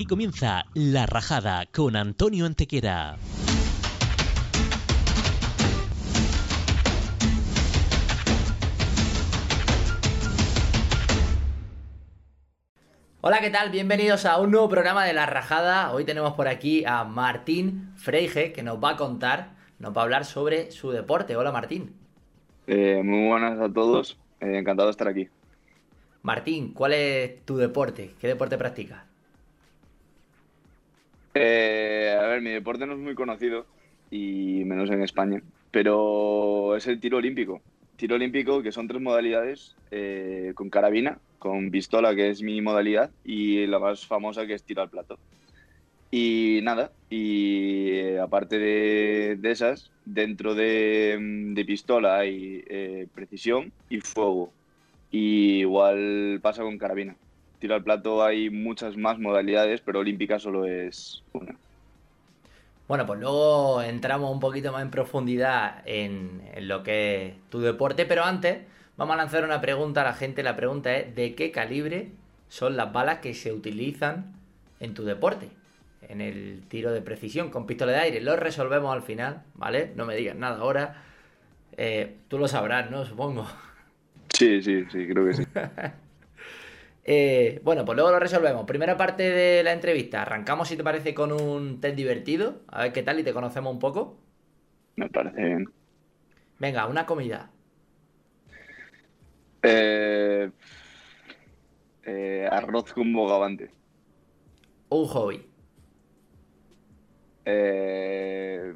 Aquí comienza La Rajada con Antonio Antequera. Hola, ¿qué tal? Bienvenidos a un nuevo programa de La Rajada. Hoy tenemos por aquí a Martín Freige que nos va a contar, nos va a hablar sobre su deporte. Hola, Martín. Eh, muy buenas a todos, eh, encantado de estar aquí. Martín, ¿cuál es tu deporte? ¿Qué deporte practicas? Eh, a ver, mi deporte no es muy conocido, y menos en España, pero es el tiro olímpico. Tiro olímpico, que son tres modalidades, eh, con carabina, con pistola, que es mi modalidad, y la más famosa, que es tiro al plato. Y nada, y eh, aparte de, esas, dentro de, de pistola hay eh, precisión y fuego. Y igual pasa con carabina. Tiro al plato hay muchas más modalidades, pero olímpica solo es una. Bueno, pues luego entramos un poquito más en profundidad en, en lo que es tu deporte, pero antes vamos a lanzar una pregunta a la gente. La pregunta es, ¿de qué calibre son las balas que se utilizan en tu deporte? En el tiro de precisión con pistola de aire. Lo resolvemos al final, ¿vale? No me digas nada ahora. Eh, tú lo sabrás, ¿no? Supongo. Sí, sí, sí, creo que sí. Eh, bueno, pues luego lo resolvemos. Primera parte de la entrevista. Arrancamos, si te parece, con un test divertido. A ver qué tal y te conocemos un poco. Me parece bien. Venga, una comida. Eh, eh, arroz con bogavante. Un hobby. Eh,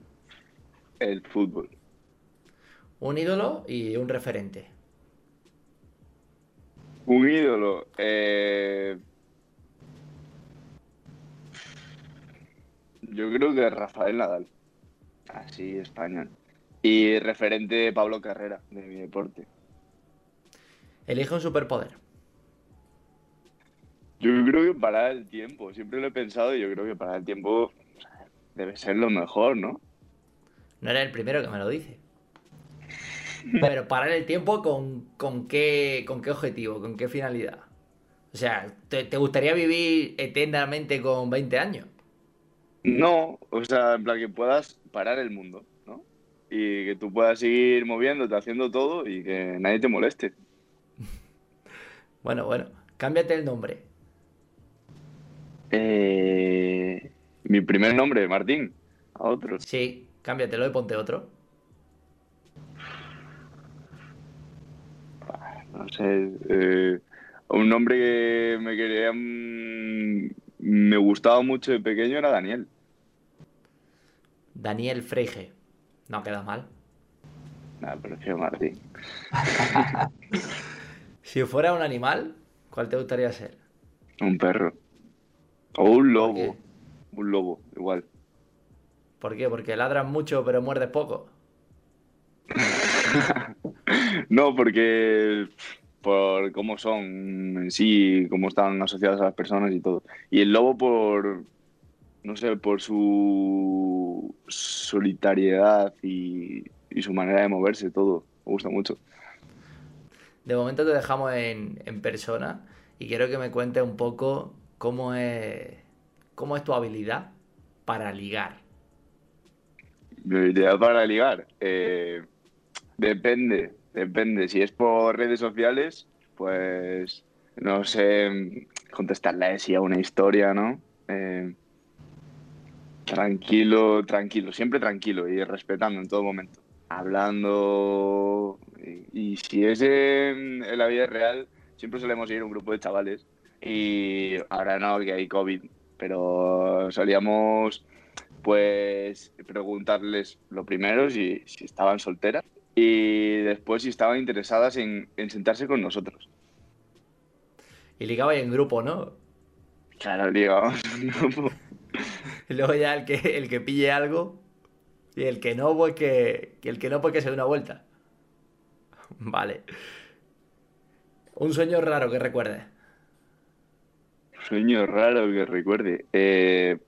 el fútbol. Un ídolo y un referente. Un ídolo. eh, yo creo que Rafael Nadal. Así, español. Y referente Pablo Carrera, de mi deporte. Elige un superpoder. Yo creo que parar el tiempo. Siempre lo he pensado y yo creo que parar el tiempo debe ser lo mejor, ¿no? No eres el primero que me lo dice. Pero parar el tiempo con, con qué con qué objetivo, con qué finalidad. O sea, ¿te, te gustaría vivir eternamente con 20 años? No, o sea, en plan que puedas parar el mundo, ¿no? Y que tú puedas seguir moviéndote, haciendo todo y que nadie te moleste. Bueno, bueno, cámbiate el nombre. Eh, mi primer nombre, Martín, a otro. Sí, cámbiatelo y ponte otro. No sé, eh, un nombre que me quería, mm, me gustaba mucho de pequeño era Daniel. Daniel Freige. No queda mal. Nada, prefiero Martín. Si fuera un animal, ¿cuál te gustaría ser? Un perro. O un ¿Por lobo. Un lobo, igual. ¿Por qué? Porque ladras mucho pero muerdes poco. No, porque por cómo son en sí, cómo están asociadas a las personas y todo. Y el lobo por, no sé, por su solitariedad y, y su manera de moverse, todo. Me gusta mucho. De momento te dejamos en, en persona y quiero que me cuentes un poco cómo es, cómo es tu habilidad para ligar. Mi habilidad para ligar. eh, depende, depende. Si es por redes sociales, pues no sé, contestarle así a una historia, ¿no? Eh, tranquilo, tranquilo, siempre tranquilo y respetando en todo momento. Hablando. Y, si es en, en la vida real, siempre solemos ir a un grupo de chavales. Y ahora no, que hay COVID, pero solíamos pues preguntarles lo primero si, si estaban solteras y después si estaban interesadas en, en sentarse con nosotros. Y ligaba en grupo, ¿no? Claro, digamos. Y luego ya el que, el que pille algo y el que no, pues que, el que no, pues que se dé una vuelta. Vale. Un sueño raro que recuerdes. Sueño raro que recuerde. Eh,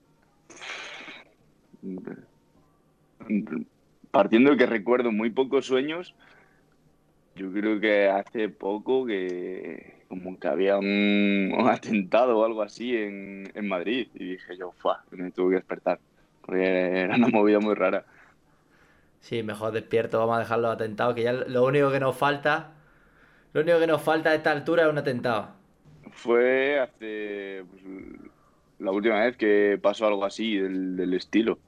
partiendo de que recuerdo muy pocos sueños, yo creo que hace poco que, como que había un, un atentado o algo así en, en Madrid. Y dije yo, ¡fua! Me tuve que despertar. Porque era una movida muy rara. Sí, mejor despierto, vamos a dejar los atentados, que ya lo único que nos falta, lo único que nos falta a esta altura es un atentado. Fue hace pues, la última vez que pasó algo así del, del estilo.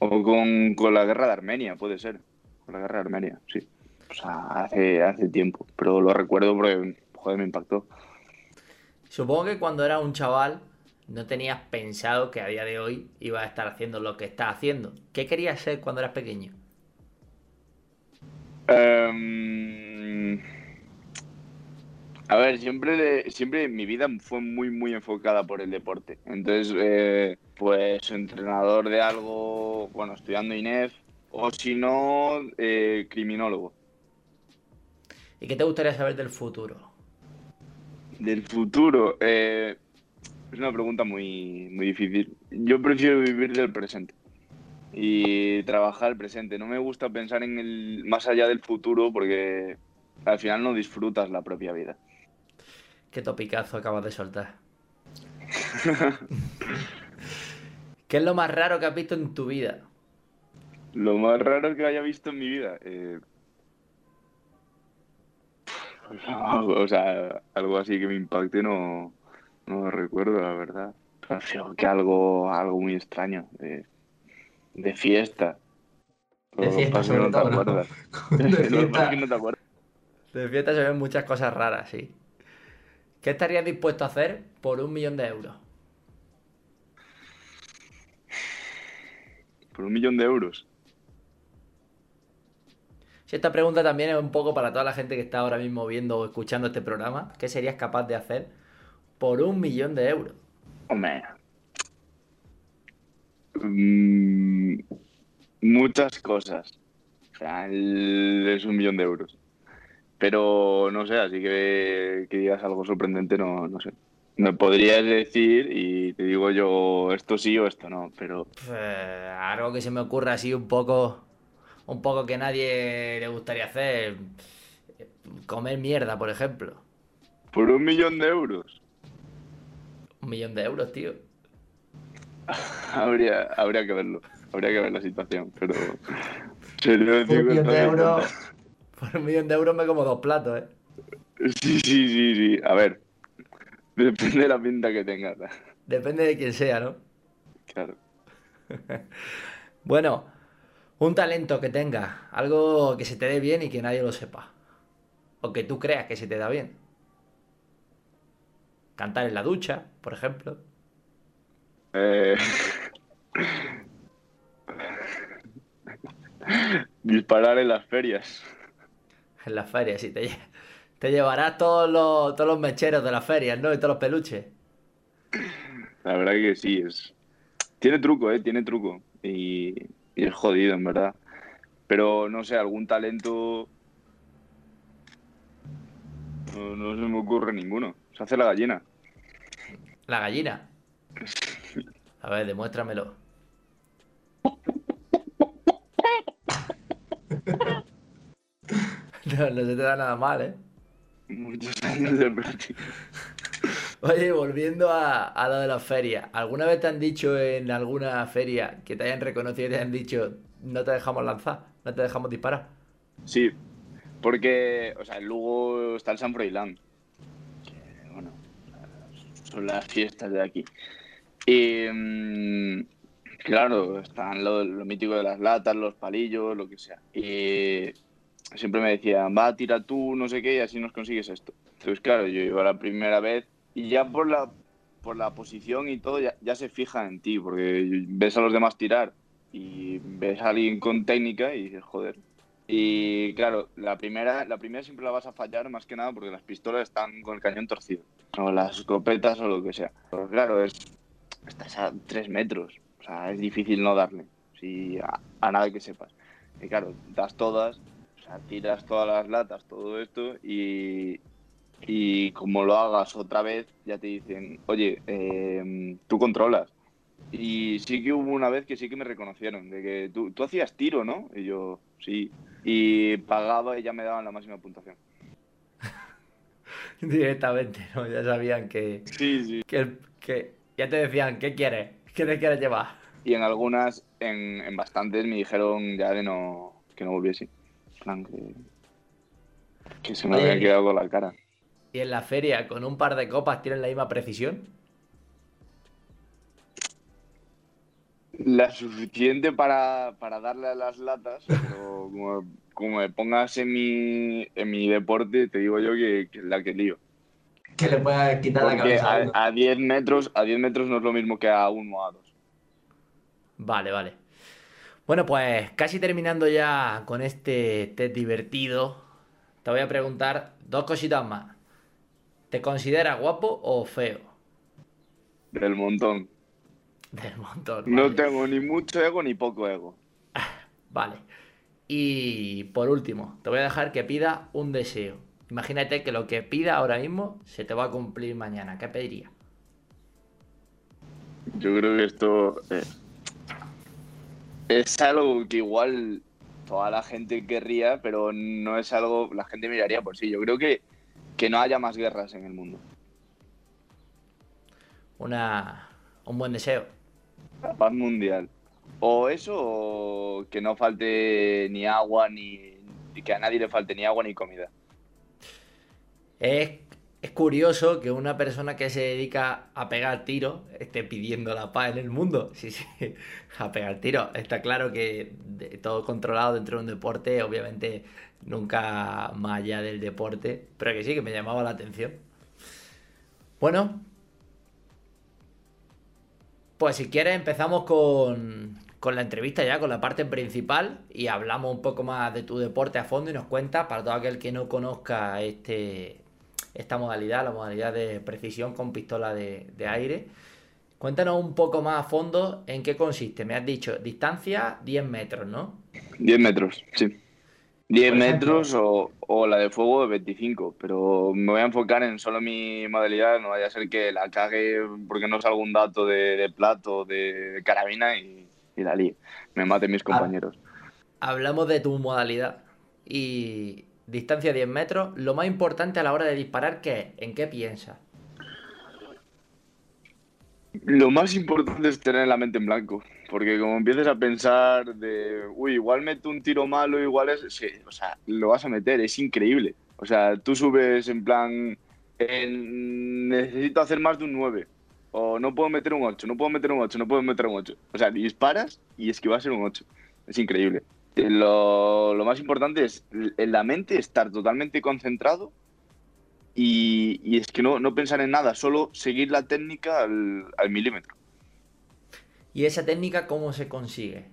O con, con la guerra de Armenia, puede ser. Con la guerra de Armenia, sí. O sea, hace, hace tiempo. Pero lo recuerdo porque, joder, me impactó. Supongo que cuando eras un chaval no tenías pensado que a día de hoy ibas a estar haciendo lo que estás haciendo. ¿Qué querías ser cuando eras pequeño? Em, a ver, siempre, siempre mi vida fue muy, muy enfocada por el deporte. Entonces, eh, pues entrenador de algo, bueno, estudiando INEF, o si no, eh, criminólogo. ¿Y qué te gustaría saber del futuro? Del futuro, eh, es una pregunta muy, muy difícil. Yo prefiero vivir del presente y trabajar el presente. No me gusta pensar en el más allá del futuro porque al final no disfrutas la propia vida. Qué topicazo acabas de soltar. ¿Qué es lo más raro que has visto en tu vida? Lo más raro que haya visto en mi vida. eh, o sea, algo así que me impacte no, no lo recuerdo, la verdad. Creo que algo, algo muy extraño. De, de fiesta. De fiesta. De fiesta se ven muchas cosas raras, sí. ¿Qué estarías dispuesto a hacer por un millón de euros? Por un millón de euros. Si esta pregunta también es un poco para toda la gente que está ahora mismo viendo o escuchando este programa, ¿qué serías capaz de hacer por un millón de euros? Hombre. Mm, muchas cosas. O sea, el- es un millón de euros. Pero no sé, así que que digas algo sorprendente, no, no sé. Me podrías decir y te digo yo esto sí o esto no, pero Pues, algo que se me ocurra así un poco, un poco que nadie le gustaría hacer, comer mierda, por ejemplo. por un millón de euros Un millón de euros, tío. habría, habría que verlo. Habría que ver la situación, pero Un millón de 50-50. euros. Por un millón de euros me como dos platos, ¿eh? Sí, sí, sí, sí. A ver, depende de la pinta que tengas. Depende de quién sea, ¿no? Claro. Bueno, un talento que tengas, algo que se te dé bien y que nadie lo sepa. O que tú creas que se te da bien. Cantar en la ducha, por ejemplo. Eh, Disparar en las ferias. En las ferias, sí, te, te llevarás todos los, todos los mecheros de las ferias, ¿no? Y todos los peluches. La verdad que sí, es. Tiene truco, ¿eh? Tiene truco. Y, y es jodido, en verdad. Pero no sé, algún talento. No, no se me ocurre ninguno. Se hace la gallina. La gallina. A ver, demuéstramelo. No, no se te da nada mal, ¿eh? Muchos años de práctica. Oye, volviendo a, a lo de las ferias, ¿alguna vez te han dicho en alguna feria que te hayan reconocido y te hayan dicho no te dejamos lanzar, no te dejamos disparar? Sí, porque, o sea, en Lugo está el San Froilán. Que, bueno, son las fiestas de aquí. Y, mm, claro, están lo, lo mítico de las latas, los palillos, lo que sea. Y siempre me decían, va, tira tú, no sé qué, y así nos consigues esto. Entonces, claro, yo iba la primera vez y ya por la, por la posición y todo, ya, se fija en ti, porque ves a los demás tirar y ves a alguien con técnica y dices, joder. Y claro, la primera, la primera siempre la vas a fallar más que nada porque las pistolas están con el cañón torcido. O las escopetas o lo que sea. Pero claro, es, estás a tres metros. O sea, es difícil no darle. Si a, a nada que sepas. Y claro, das todas, sea, tiras todas las latas, todo esto, y, y como lo hagas otra vez, ya te dicen, oye, eh, tú controlas. Y sí que hubo una vez que sí que me reconocieron, de que tú, tú hacías tiro, ¿no? Y yo, sí. Y pagaba y ya me daban la máxima puntuación. directamente, ¿no? Ya sabían que, Sí, sí. que, que- ya te decían, ¿qué quieres? ¿Qué te quieres llevar? Y en algunas, en, en bastantes, me dijeron ya de no, que no volviese. En plan, que, que se me Oye. había quedado con la cara. Y en la feria, con un par de copas, tienen la misma precisión. La suficiente para, para darle a las latas, pero como, como me pongas en mi, en mi deporte, te digo yo que, que es la que lío. Que le pueda quitar la cabeza a uno. a, a 10 metros, a 10 metros no es lo mismo que a 1 o a 2. Vale, vale. Bueno, pues casi terminando ya con este test divertido, te voy a preguntar dos cositas más. ¿Te consideras guapo o feo? Del montón. Del montón. No tengo ni mucho ego ni poco ego. Vale. Y por último, te voy a dejar que pida un deseo. Imagínate que lo que pida ahora mismo se te va a cumplir mañana. ¿Qué pediría? Yo creo que esto eh, es algo que igual toda la gente querría, pero no es algo la gente miraría por sí. Yo creo que que no haya más guerras en el mundo. Una, un buen deseo. La paz mundial. O eso, o que no falte ni agua, ni, que a nadie le falte ni agua ni comida. Es, es curioso que una persona que se dedica a pegar tiros esté pidiendo la paz en el mundo. Sí, sí, a pegar tiros. Está claro que todo controlado dentro de un deporte, obviamente nunca más allá del deporte, pero que sí, que me llamaba la atención. Bueno, pues si quieres empezamos con, con la entrevista ya, con la parte principal y hablamos un poco más de tu deporte a fondo y nos cuentas, para todo aquel que no conozca este, esta modalidad, la modalidad de precisión con pistola de, de aire, cuéntanos un poco más a fondo en qué consiste. Me has dicho distancia 10 metros, ¿no? 10 metros, sí. 10 Por ejemplo. metros o, o la de fuego de 25, pero me voy a enfocar en solo mi modalidad, no vaya a ser que la cague porque no salga un dato de, de plato, de, de carabina y, y la líe. Me maten mis compañeros. Hablamos de tu modalidad y distancia 10 metros. Lo más importante a la hora de disparar, ¿qué es? ¿En qué piensas? Lo más importante es tener la mente en blanco, porque como empieces a pensar de, uy, igual meto un tiro malo, igual es, sí, o sea, lo vas a meter, es increíble. O sea, tú subes en plan, en- necesito hacer más de un 9, o no puedo meter un 8, no puedo meter un 8, no puedo meter un 8. O sea, disparas y es que va a ser un 8. Es increíble. Lo, lo más importante es en la mente estar totalmente concentrado y, y es que no, no pensar en nada, solo seguir la técnica al, al milímetro. ¿Y esa técnica cómo se consigue?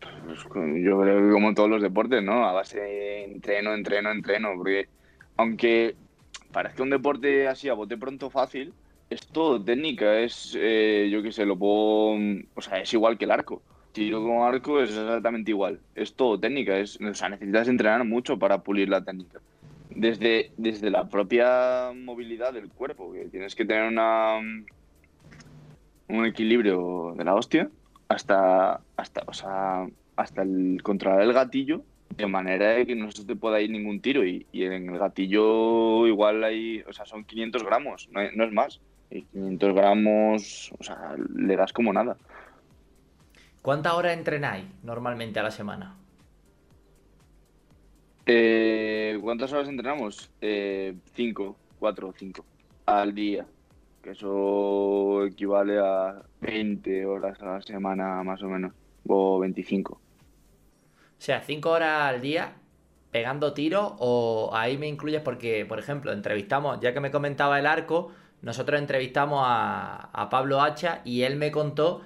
Pues, yo creo que como en todos los deportes, ¿no? A base de entreno, entreno, entreno, porque aunque parezca un deporte así a bote pronto fácil, es todo técnica, es, eh, yo qué sé, lo puedo, o sea, es igual que el arco. Tiro con arco es exactamente igual, es todo técnica, es, o sea, necesitas entrenar mucho para pulir la técnica. Desde, desde la propia movilidad del cuerpo, que tienes que tener una, un equilibrio de la hostia, hasta, hasta, o sea, hasta el controlar el gatillo de manera de que no se te pueda ir ningún tiro. Y, en el gatillo igual hay, o sea, son 500 gramos, no, no es más. Y 500 gramos, o sea, le das como nada. ¿Cuántas horas entrenáis normalmente a la semana? Eh, ¿Cuántas horas entrenamos? Eh, cinco, cuatro o cinco al día. Que eso equivale a 20 horas a la semana más o menos. O 25. O sea, 5 horas al día pegando tiros o ahí me incluyes porque, por ejemplo, entrevistamos, ya que me comentaba el arco, nosotros entrevistamos a, a Pablo Hacha y él me contó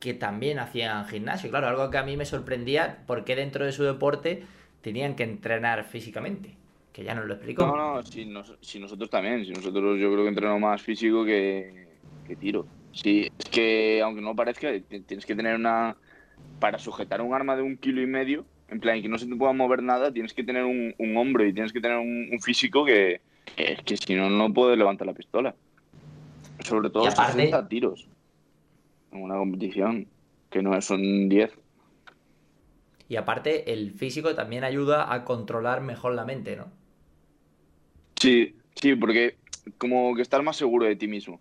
que también hacían gimnasio. Claro, algo que a mí me sorprendía porque dentro de su deporte tenían que entrenar físicamente, que ya nos lo explicó. No, no, si, nos- si nosotros también, si nosotros yo creo que entreno más físico que, que tiro. Sí, es que aunque no parezca, tienes que tener una... Para sujetar un arma de un kilo y medio, en plan que no se te pueda mover nada, tienes que tener un, un hombro y tienes que tener un, un físico que, que es que si no, no puedes levantar la pistola. Sobre todo aparte- 60 tiros en una competición, que no son 10. Y aparte, el físico también ayuda a controlar mejor la mente, ¿no? Sí, Sí, porque como que estás más seguro de ti mismo.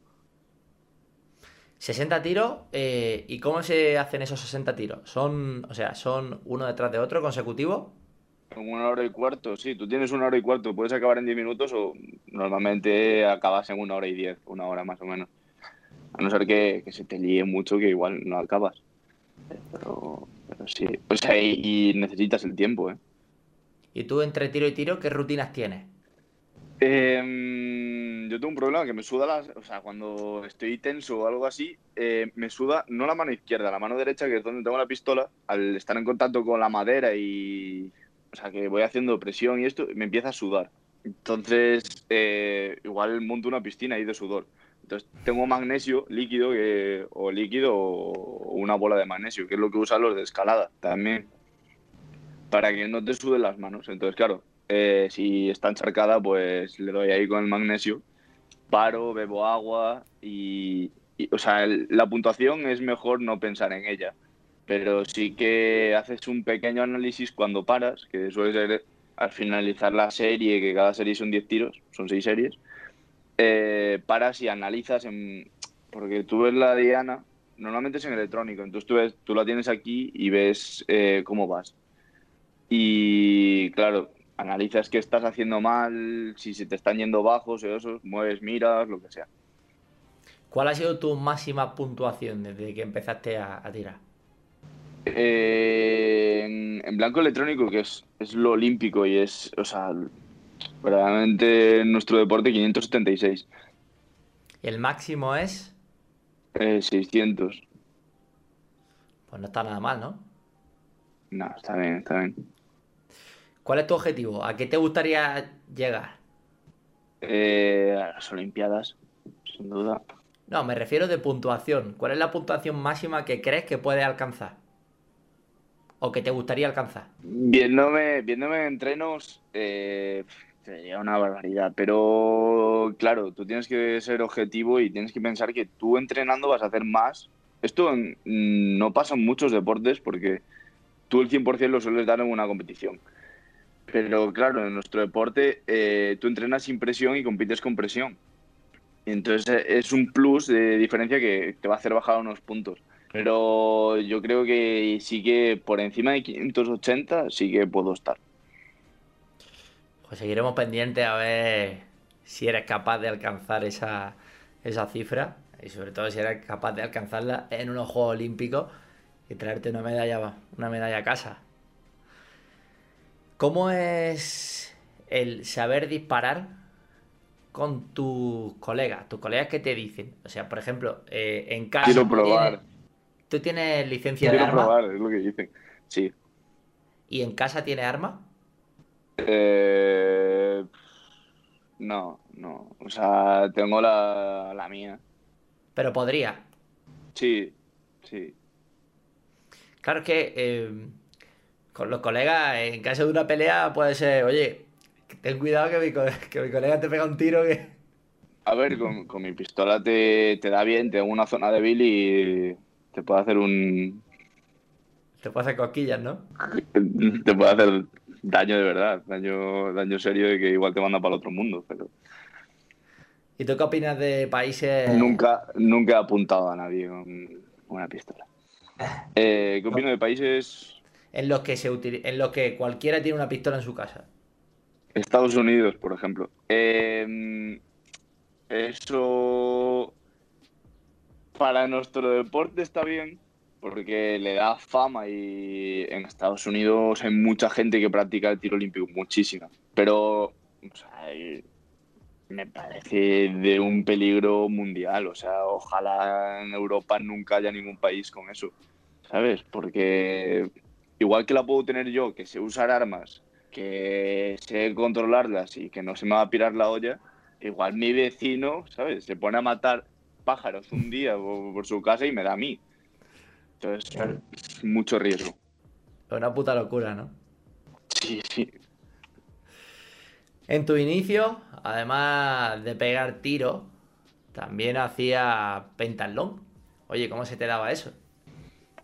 60 tiros, eh, ¿y cómo se hacen esos 60 tiros? ¿Son, o sea, son uno detrás de otro consecutivos? En una hora y cuarto, sí, tú tienes una hora y cuarto, puedes acabar en 10 minutos o normalmente acabas en una hora y diez, una hora más o menos. A no ser que, que se te líe mucho, que igual no acabas. Pero, pero sí, o sea, y, y necesitas el tiempo, ¿eh? ¿Y tú entre tiro y tiro qué rutinas tienes? Em, yo tengo un problema que me suda las, o sea, cuando estoy tenso o algo así, eh, me suda no la mano izquierda, la mano derecha, que es donde tengo la pistola, al estar en contacto con la madera y, o sea, que voy haciendo presión y esto, me empieza a sudar. Entonces, eh, igual monto una piscina ahí de sudor. Entonces, tengo magnesio líquido o líquido o una bola de magnesio, que es lo que usan los de escalada también, para que no te suden las manos. Entonces, claro, eh, si está encharcada, pues le doy ahí con el magnesio, paro, bebo agua y, o sea, la puntuación es mejor no pensar en ella, pero sí que haces un pequeño análisis cuando paras, que suele ser al finalizar la serie, que cada serie son 10 tiros, son 6 series, eh, paras y analizas, en, porque tú ves la diana, normalmente es en electrónico, entonces tú, ves, tú la tienes aquí y ves eh, cómo vas. Y claro, analizas qué estás haciendo mal, si se te están yendo bajos o esos, mueves, miras, lo que sea. ¿Cuál ha sido tu máxima puntuación desde que empezaste a, a tirar? Eh, en, en blanco electrónico, que es, es lo olímpico y es, o sea, verdaderamente en nuestro deporte 576, El máximo es, eh, 600. pues no está nada mal, ¿no? No, está bien, está bien. ¿Cuál es tu objetivo? ¿A qué te gustaría llegar? Eh, a las Olimpiadas, sin duda. No, me refiero de puntuación. ¿Cuál es la puntuación máxima que crees que puedes alcanzar? ¿O que te gustaría alcanzar? Viéndome, viéndome en entrenos, eh, sería una barbaridad. Pero claro, tú tienes que ser objetivo y tienes que pensar que tú entrenando vas a hacer más. Esto en- no pasa en muchos deportes porque tú el 100% lo sueles dar en una competición. Pero claro, en nuestro deporte eh, tú entrenas sin presión y compites con presión. Entonces eh, es un plus de diferencia que te va a hacer bajar unos puntos. Pero yo creo que sí que por encima de 580 sí que puedo estar. Pues seguiremos pendientes a ver si eres capaz de alcanzar esa, esa cifra y sobre todo si eres capaz de alcanzarla en unos Juegos Olímpicos y traerte una medalla, una medalla a casa. ¿Cómo es el saber disparar con tus colegas? Tus colegas que te dicen, o sea, por ejemplo, eh, en casa. Quiero ¿tú probar. tienes- ¿Tú tienes licencia de Quiero arma? probar, es lo que dicen. Sí. ¿Y en casa tienes arma? Eh, no, no. O sea, tengo la, la mía. Pero podría. Sí, sí. Claro, es que eh, con los colegas, en caso de una pelea, puede ser, oye, ten cuidado que mi, co- que mi colega te pega un tiro que. A ver, con, con mi pistola te, te da bien, te da una zona débil y te puede hacer un. Te puede hacer cosquillas, ¿no? Te puede hacer daño de verdad, daño, daño serio de que igual te manda para el otro mundo, pero ¿Y tú qué opinas de países. nunca, nunca he apuntado a nadie con una pistola. Eh, ¿Qué opino de países? en los que se utili- en los que cualquiera tiene una pistola en su casa? Estados Unidos, por ejemplo. Eh, eso para nuestro deporte está bien, porque le da fama y en Estados Unidos hay mucha gente que practica el tiro olímpico, muchísima. Pero me parece de un peligro mundial. O sea, ojalá en Europa nunca haya ningún país con eso, ¿sabes? Porque igual que la puedo tener yo, que sé usar armas, que sé controlarlas y que no se me va a pirar la olla, igual mi vecino, ¿sabes? Se pone a matar pájaros un día por, por su casa y me da a mí. Entonces, Claro. es mucho riesgo. Es una puta locura, ¿no? Sí, sí. En tu inicio, además de pegar tiros, también hacía pentatlón. Oye, ¿cómo se te daba eso?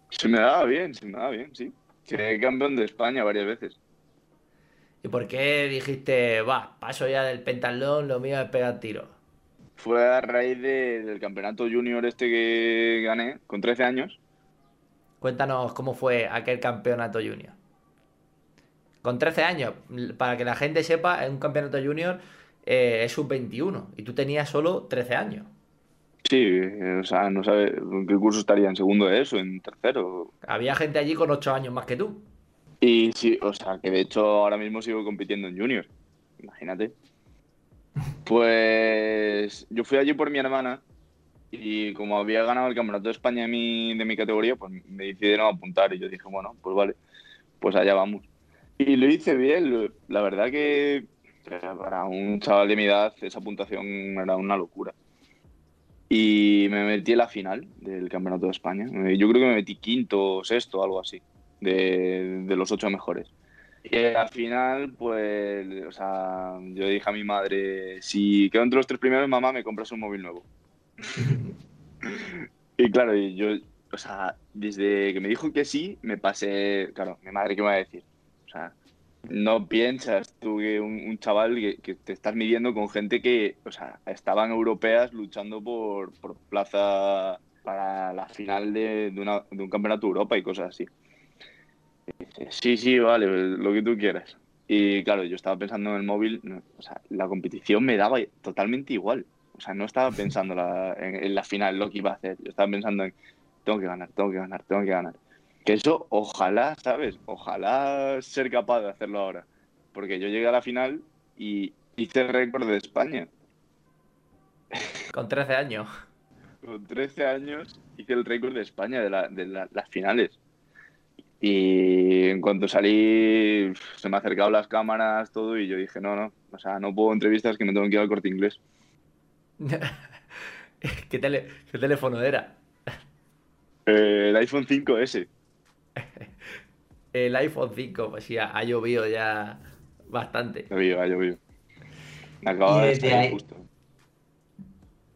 Se me daba bien, se me daba bien, sí. Quedé campeón de España varias veces. ¿Y por qué dijiste, va, paso ya del pentatlón, lo mío es pegar tiros? Fue a raíz de- del campeonato junior este que gané con 13 años. Cuéntanos cómo fue aquel campeonato junior. Con 13 años, para que la gente sepa, en un campeonato junior eh, es sub-21 y tú tenías solo 13 años. Sí, eh, o sea, no sabe qué curso estaría, en segundo de eso, en tercero. Había gente allí con 8 años más que tú. Y sí, o sea, que de hecho ahora mismo sigo compitiendo en junior. Imagínate. Pues yo fui allí por mi hermana y como había ganado el campeonato de España de mi, de mi categoría, pues me decidieron apuntar y yo dije, bueno, pues vale, pues allá vamos. Y lo hice bien, la verdad que para un chaval de mi edad esa puntuación era una locura. Y me metí en la final del campeonato de España. Yo creo que me metí quinto o sexto, algo así de, de los ocho mejores. Y al final, pues, o sea, yo dije a mi madre, si quedo entre los tres primeros, mamá, me compras un móvil nuevo. Y claro, yo, o sea, desde que me dijo que sí, me pasé, claro, mi madre, ¿qué me va a decir? O sea, no piensas tú que un, chaval que, que te estás midiendo con gente que, o sea, estaban europeas luchando por, por plaza para la final de, de un campeonato de Europa y cosas así. Sí, sí, vale, lo que tú quieras. Y claro, yo estaba pensando en el móvil, o sea, la competición me daba totalmente igual. O sea, no estaba pensando la- en, en la final, lo que iba a hacer. Yo estaba pensando en, tengo que ganar, tengo que ganar, tengo que ganar. Que eso, ojalá, ¿sabes? Ojalá ser capaz de hacerlo ahora. Porque yo llegué a la final y hice el récord de España. Con 13 años. Con 13 años hice el récord de España de, la- de la- las finales. Y en cuanto salí, se me acercaron las cámaras, todo, y yo dije, no, no, o sea, no puedo entrevistas que me tengo que ir al corte inglés. ¿Qué, tele- qué teléfono era? Eh, el iPhone 5S. El iPhone 5, pues sí, ha, ha llovido ya bastante. Ha llovido, ha llovido. Acababa de desde salir ahí- justo.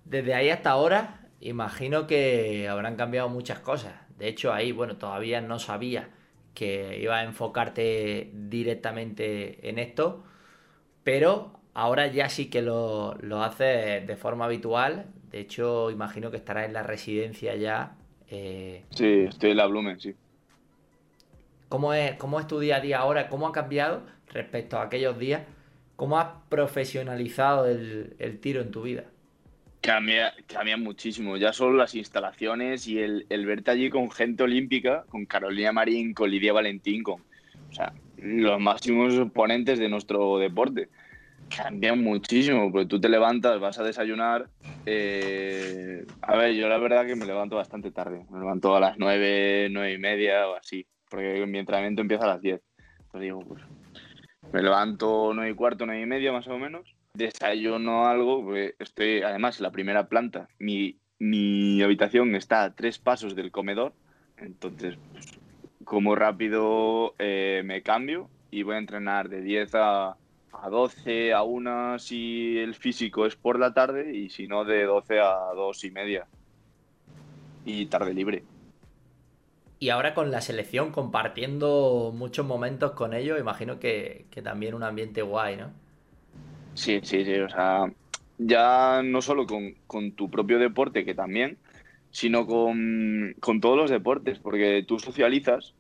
Desde ahí hasta ahora, imagino que habrán cambiado muchas cosas. De hecho, ahí, bueno, todavía no sabía que iba a enfocarte directamente en esto, pero ahora ya sí que lo, lo haces de forma habitual. De hecho, imagino que estarás en la residencia ya. eh, Sí, estoy en la Blumen, sí. ¿Cómo es, ¿Cómo es tu día a día ahora? ¿Cómo ha cambiado respecto a aquellos días? ¿Cómo has profesionalizado el, el tiro en tu vida? Cambia, cambia muchísimo. Ya solo las instalaciones y el, el verte allí con gente olímpica, con Carolina Marín, con Lidia Valentín, con o sea, los máximos exponentes de nuestro deporte. Cambian muchísimo, porque tú te levantas, vas a desayunar. eh, a ver, yo la verdad que me levanto bastante tarde. Me levanto a las nueve, nueve y media o así, porque mi entrenamiento empieza a las 10. Entonces digo, pues me levanto nueve y cuarto, nueve y media más o menos desayuno algo, porque estoy además en la primera planta. Mi, mi habitación está a tres pasos del comedor, entonces pues, como rápido eh, me cambio y voy a entrenar de 10 a, a 12, a 1 si el físico es por la tarde y si no de 12 a 2 y media. Y tarde libre. Y ahora con la selección, compartiendo muchos momentos con ellos, imagino que, que también un ambiente guay, ¿no? Sí, sí, sí, o sea, ya no solo con, con tu propio deporte, que también, sino con, con todos los deportes, porque tú socializas,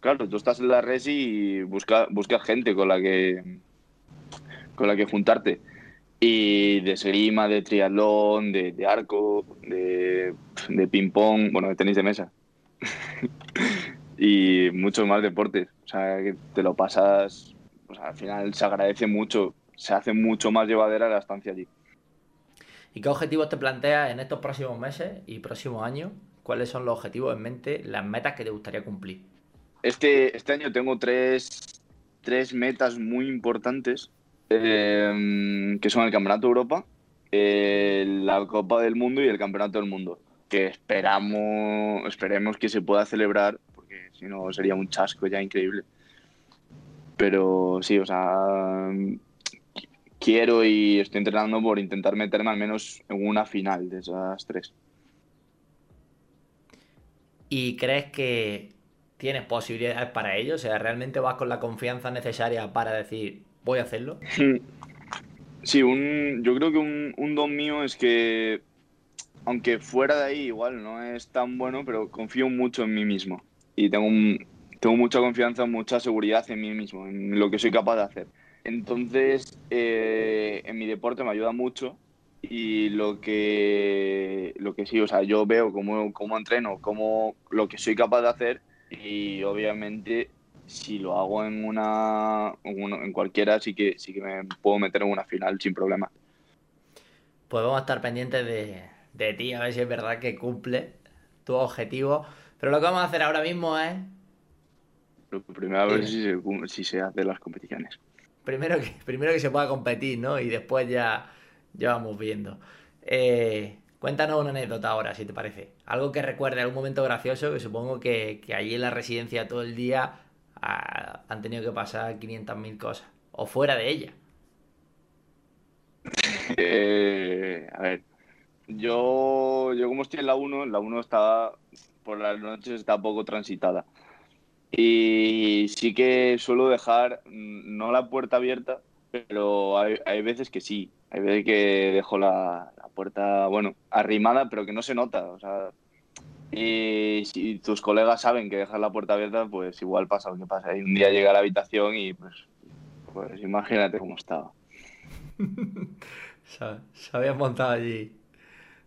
claro, tú estás en la resi y busca, buscas gente con la que con la que juntarte. Y de esgrima, de triatlón, de, de arco, de, de ping-pong, bueno, de tenis de mesa. y muchos más deportes. O sea, que te lo pasas, o sea, al final se agradece mucho se hace mucho más llevadera la estancia allí. ¿Y qué objetivos te planteas en estos próximos meses y próximos años? ¿Cuáles son los objetivos en mente, las metas que te gustaría cumplir? Este, este año tengo tres, tres metas muy importantes, eh, que son el Campeonato de Europa, la Copa del Mundo y el Campeonato del Mundo, que esperamos, esperemos que se pueda celebrar, porque si no sería un chasco ya increíble. Pero sí, o sea, quiero y estoy entrenando por intentar meterme al menos en una final de esas tres. ¿Y crees que tienes posibilidades para ello? O sea, ¿realmente vas con la confianza necesaria para decir, voy a hacerlo. Sí, un, yo creo que un, don mío es que, aunque fuera de ahí igual no es tan bueno, pero confío mucho en mí mismo. Y tengo, tengo mucha confianza, mucha seguridad en mí mismo, en lo que soy capaz de hacer. Entonces, eh, en mi deporte me ayuda mucho y lo que, lo que sí, o sea, yo veo cómo, cómo entreno, cómo, lo que soy capaz de hacer y obviamente si lo hago en una, en cualquiera sí que sí que me puedo meter en una final sin problema. Pues vamos a estar pendientes de, de ti, a ver si es verdad que cumple tu objetivo. Pero lo que vamos a hacer ahora mismo es, Pero primero a ver si se, si se hacen las competiciones. primero que, primero que se pueda competir, ¿no? Y después ya, ya vamos viendo. Eh, cuéntanos una anécdota ahora, si te parece. Algo que recuerde, algún momento gracioso, que supongo que, que allí en la residencia todo el día han tenido que pasar 500.000 cosas. O fuera de ella. Eh, a ver, yo, yo como estoy en la 1, la 1 está por las noches está poco transitada. Y sí que suelo dejar, mm, no la puerta abierta, pero hay, hay veces que sí. Hay veces que dejo la, la puerta, bueno, arrimada, pero que no se nota. O sea, y si tus colegas saben que dejas la puerta abierta, pues igual pasa lo que pasa. Y un día llega a la habitación y pues, pues imagínate cómo estaba. Se, se habían montado allí.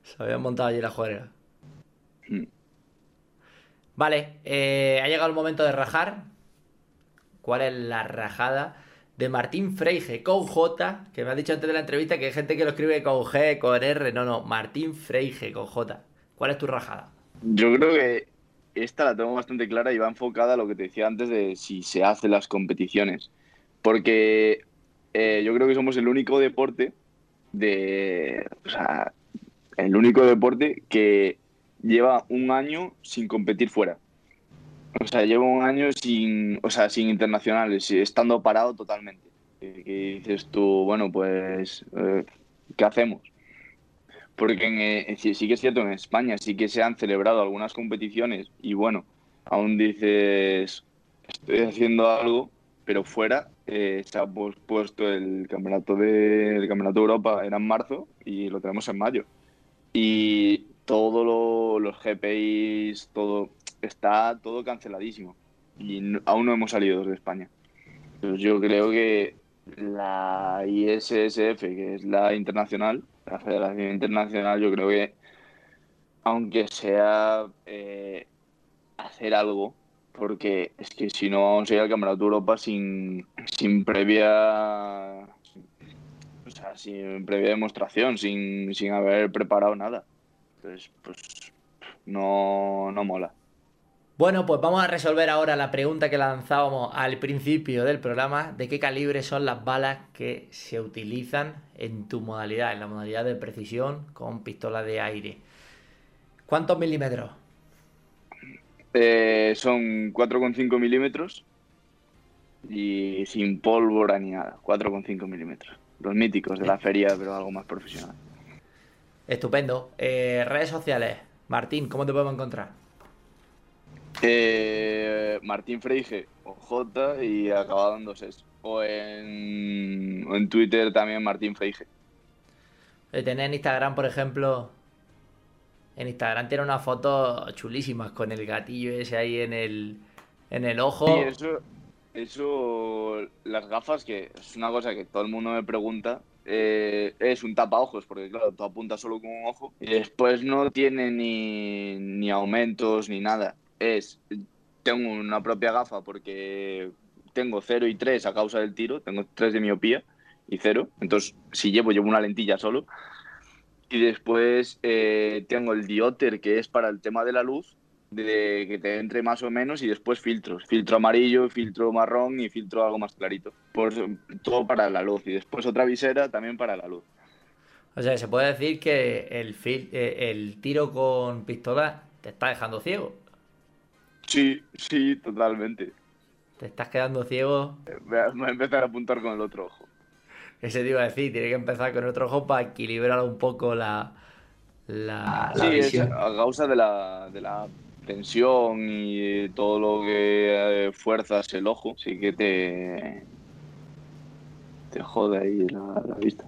Se habían montado allí la juerga. Mm. Vale, eh, ha llegado el momento de rajar. ¿Cuál es la rajada de Martín Freige con J? Que me has dicho antes de la entrevista que hay gente que lo escribe con G, con R. No, no, Martín Freige con J. ¿Cuál es tu rajada? Yo creo que esta la tengo bastante clara y va enfocada a lo que te decía antes de si se hacen las competiciones. Porque eh, yo creo que somos el único deporte de. O sea, el único deporte que lleva un año sin competir fuera. O sea, lleva un año sin, o sea, sin internacionales, estando parado totalmente. Que, que dices tú, bueno, pues, eh, ¿qué hacemos? Porque en, eh, sí, sí que es cierto, en España sí que se han celebrado algunas competiciones y bueno, aún dices, estoy haciendo algo, pero fuera eh, se ha pospuesto el campeonato de el campeonato de Europa, era en marzo y lo tenemos en mayo. Y todos lo- los GPIs, todo, está todo canceladísimo. Y no- aún no hemos salido de España. Entonces yo creo que la ISSF, que es la internacional, la Federación Internacional, yo creo que, aunque sea eh, hacer algo, porque es que si no vamos a ir al Campeonato de Europa sin, sin previa o sea, sin previa demostración, sin, sin haber preparado nada. Entonces, pues no, no mola. Bueno, pues vamos a resolver ahora la pregunta que lanzábamos al principio del programa, de qué calibre son las balas que se utilizan en tu modalidad, en la modalidad de precisión con pistola de aire. ¿Cuántos milímetros? Eh, son 4,5 milímetros y sin pólvora ni nada. 4,5 milímetros. Los míticos de la feria, pero algo más profesional. Estupendo. Eh, redes sociales. Martín, ¿cómo te podemos encontrar? Eh, Martín Freige o J y acabado en dos es. O en, o en Twitter también Martín Freige. Eh, Tenés en Instagram, por ejemplo. En Instagram tiene unas fotos chulísimas con el gatillo ese ahí en el, en el ojo. Sí, eso, eso, las gafas, que es una cosa que todo el mundo me pregunta, eh, es un tapaojos, porque claro, tú apuntas solo con un ojo y después no tiene ni, ni aumentos ni nada. Es, tengo una propia gafa porque tengo 0 y 3 a causa del tiro, tengo 3 de miopía y 0, entonces si llevo, llevo una lentilla solo. Y después eh, tengo el dioter, que es para el tema de la luz, de que te entre más o menos y después filtros, filtro amarillo, filtro marrón y filtro algo más clarito. Por, todo para la luz y después otra visera también para la luz. O sea, se puede decir que el, eh, el tiro con pistola te está dejando ciego. Sí, sí, totalmente. Te estás quedando ciego. Voy a, voy a empezar a apuntar con el otro ojo. Ese te iba a decir, tiene que empezar con otro ojo para equilibrar un poco la. la, La sí, es a causa de la, de la tensión y todo lo que eh, fuerzas el ojo, sí que te, te jode ahí la, la vista.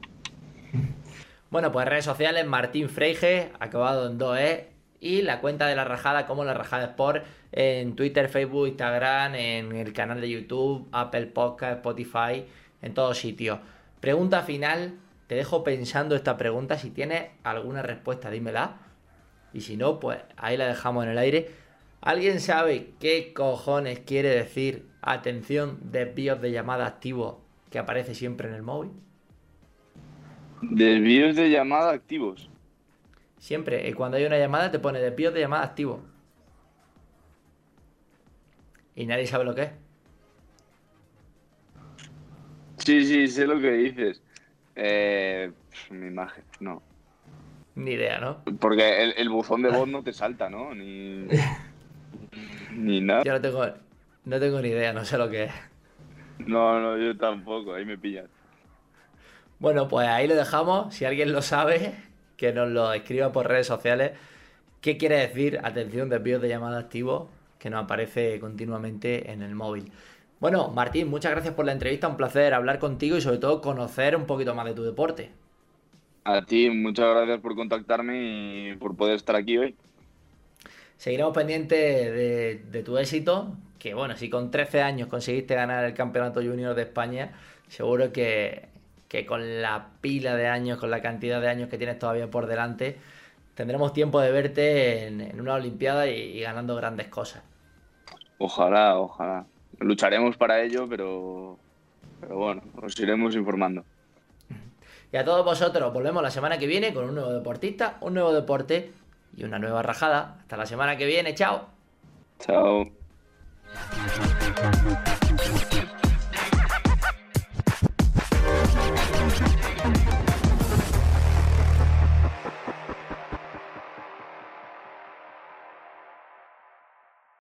Bueno, pues redes sociales, Martín Freige, acabado en 2E, y la cuenta de la rajada como la rajada Sport en Twitter, Facebook, Instagram, en el canal de YouTube, Apple Podcast, Spotify, en todos sitios. Pregunta final, te dejo pensando esta pregunta, si tienes alguna respuesta dímela, y si no, pues ahí la dejamos en el aire. ¿Alguien sabe qué cojones quiere decir atención desvíos de llamada activo que aparece siempre en el móvil? Desvíos de llamada activos. Siempre, eh, cuando hay una llamada te pone desvíos de llamada activo. Y nadie sabe lo que es. Sí, sí, sé lo que dices. Eh, mi imagen, no. Ni idea, ¿no? Porque el, el buzón de voz no te salta, ¿no? Ni, ni nada. Yo no tengo, no tengo ni idea, no sé lo que es. No, no, yo tampoco, ahí me pillas. Bueno, pues ahí lo dejamos. Si alguien lo sabe, que nos lo escriba por redes sociales. ¿Qué quiere decir atención desvíos de llamada activo que nos aparece continuamente en el móvil? Bueno, Martín, muchas gracias por la entrevista. Un placer hablar contigo y sobre todo conocer un poquito más de tu deporte. A ti, muchas gracias por contactarme y por poder estar aquí hoy. Seguiremos pendientes de, de tu éxito. Que bueno, si con 13 años conseguiste ganar el Campeonato Junior de España, seguro que, que con la pila de años, con la cantidad de años que tienes todavía por delante, tendremos tiempo de verte en, en una Olimpiada y, y ganando grandes cosas. Ojalá, ojalá. Lucharemos para ello, pero, pero bueno, os iremos informando. Y a todos vosotros, volvemos la semana que viene con un nuevo deportista, un nuevo deporte y una nueva rajada. Hasta la semana que viene, chao. Chao.